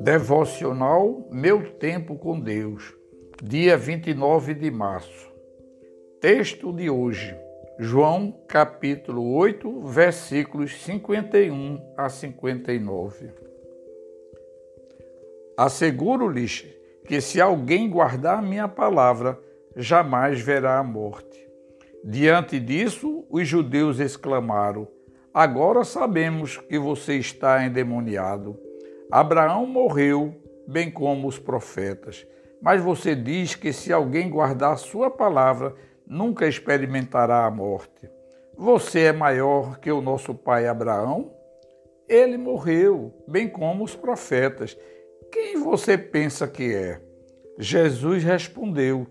Devocional Meu Tempo com Deus, dia 29 de março. Texto de hoje, João capítulo 8, versículos 51 a 59. Asseguro-lhes que se alguém guardar minha palavra, jamais verá a morte. Diante disso, os judeus exclamaram: Agora sabemos que você está endemoniado. Abraão morreu, bem como os profetas. Mas você diz que se alguém guardar sua palavra, nunca experimentará a morte. Você é maior que o nosso pai Abraão? Ele morreu, bem como os profetas. Quem você pensa que é? Jesus respondeu: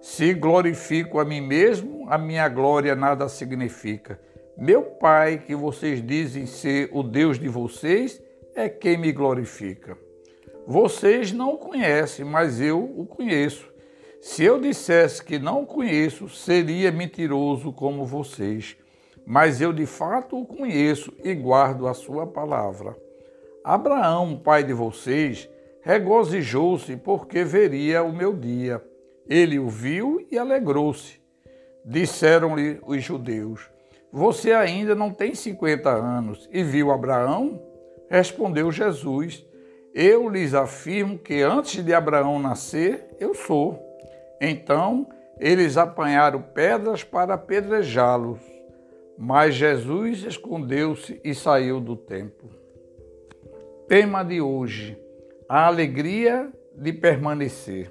Se glorifico a mim mesmo, a minha glória nada significa. Meu Pai, que vocês dizem ser o Deus de vocês, é quem me glorifica. Vocês não o conhecem, mas eu o conheço. Se eu dissesse que não o conheço, seria mentiroso como vocês. Mas eu de fato o conheço e guardo a sua palavra. Abraão, pai de vocês, regozijou-se porque veria o meu dia. Ele o viu e alegrou-se. Disseram-lhe os judeus: Você ainda não tem 50 anos e viu Abraão? Respondeu Jesus: Eu lhes afirmo que antes de Abraão nascer, eu sou. Então eles apanharam pedras para apedrejá-los. Mas Jesus escondeu-se e saiu do templo. Tema de hoje: a alegria de permanecer.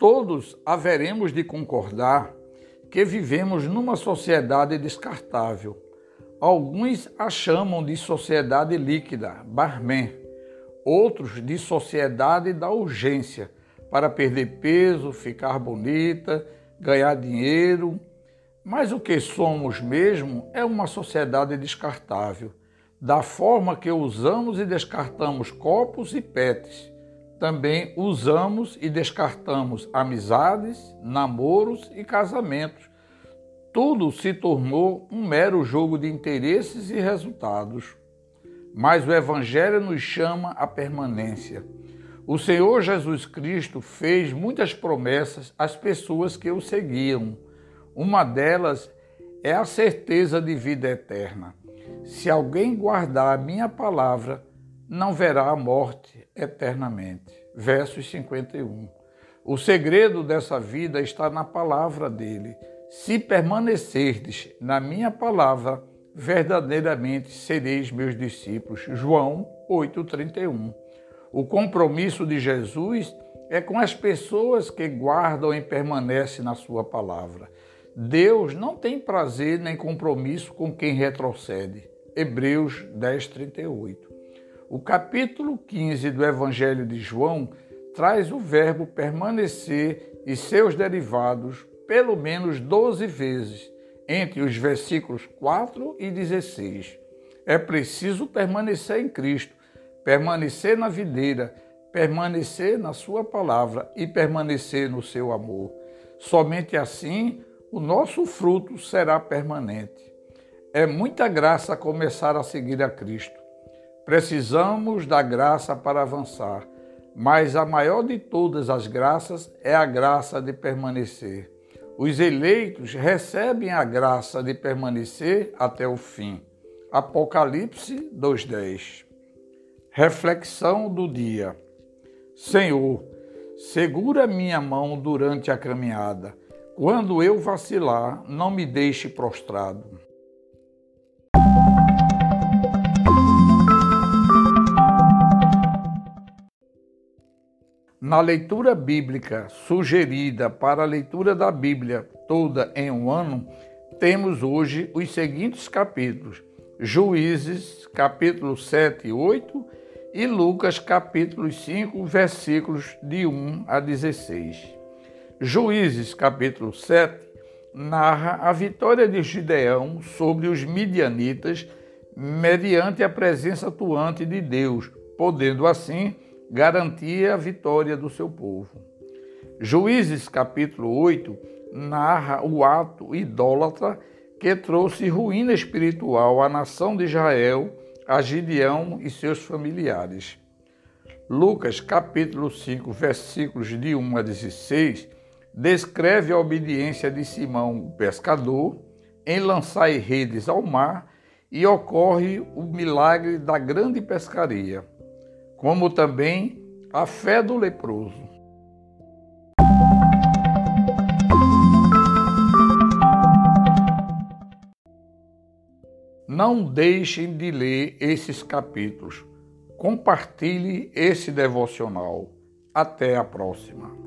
Todos haveremos de concordar que vivemos numa sociedade descartável Alguns a chamam de sociedade líquida, barman. Outros de sociedade da urgência, para perder peso, ficar bonita, ganhar dinheiro. Mas o que somos mesmo é uma sociedade descartável, da forma que usamos e descartamos copos e pets. Também usamos e descartamos amizades, namoros e casamentos tudo se tornou um mero jogo de interesses e resultados. Mas o Evangelho nos chama à permanência. O Senhor Jesus Cristo fez muitas promessas às pessoas que o seguiam. Uma delas é a certeza de vida eterna. Se alguém guardar a minha palavra, não verá a morte eternamente. Versos 51. O segredo dessa vida está na palavra dele. Se permanecerdes na minha palavra, verdadeiramente sereis meus discípulos. João 8:31. O compromisso de Jesus é com as pessoas que guardam e permanecem na sua palavra. Deus não tem prazer nem compromisso com quem retrocede. Hebreus 10:38. O capítulo 15 do Evangelho de João traz o verbo permanecer e seus derivados pelo menos 12 vezes entre os versículos 4 e 16. É preciso permanecer em Cristo, permanecer na videira, permanecer na Sua palavra e permanecer no seu amor. Somente assim o nosso fruto será permanente. É muita graça começar a seguir a Cristo. Precisamos da graça para avançar, mas a maior de todas as graças é a graça de permanecer. Os eleitos recebem a graça de permanecer até o fim. Apocalipse 2:10. Reflexão do dia. Senhor, segura minha mão durante a caminhada. Quando eu vacilar, não me deixe prostrado. Na leitura bíblica sugerida para a leitura da Bíblia toda em um ano, temos hoje os seguintes capítulos: Juízes, capítulo 7 e 8, e Lucas, capítulo 5, versículos de 1 a 16. Juízes, capítulo 7, narra a vitória de Gideão sobre os midianitas mediante a presença atuante de Deus, podendo assim garantia a vitória do seu povo. Juízes capítulo 8 narra o ato idólatra que trouxe ruína espiritual à nação de Israel a Gideão e seus familiares. Lucas capítulo 5, versículos de 1 a 16, descreve a obediência de Simão, o pescador, em lançar redes ao mar e ocorre o milagre da grande pescaria, como também a fé do leproso. Não deixem de ler esses capítulos. Compartilhe esse devocional. Até a próxima.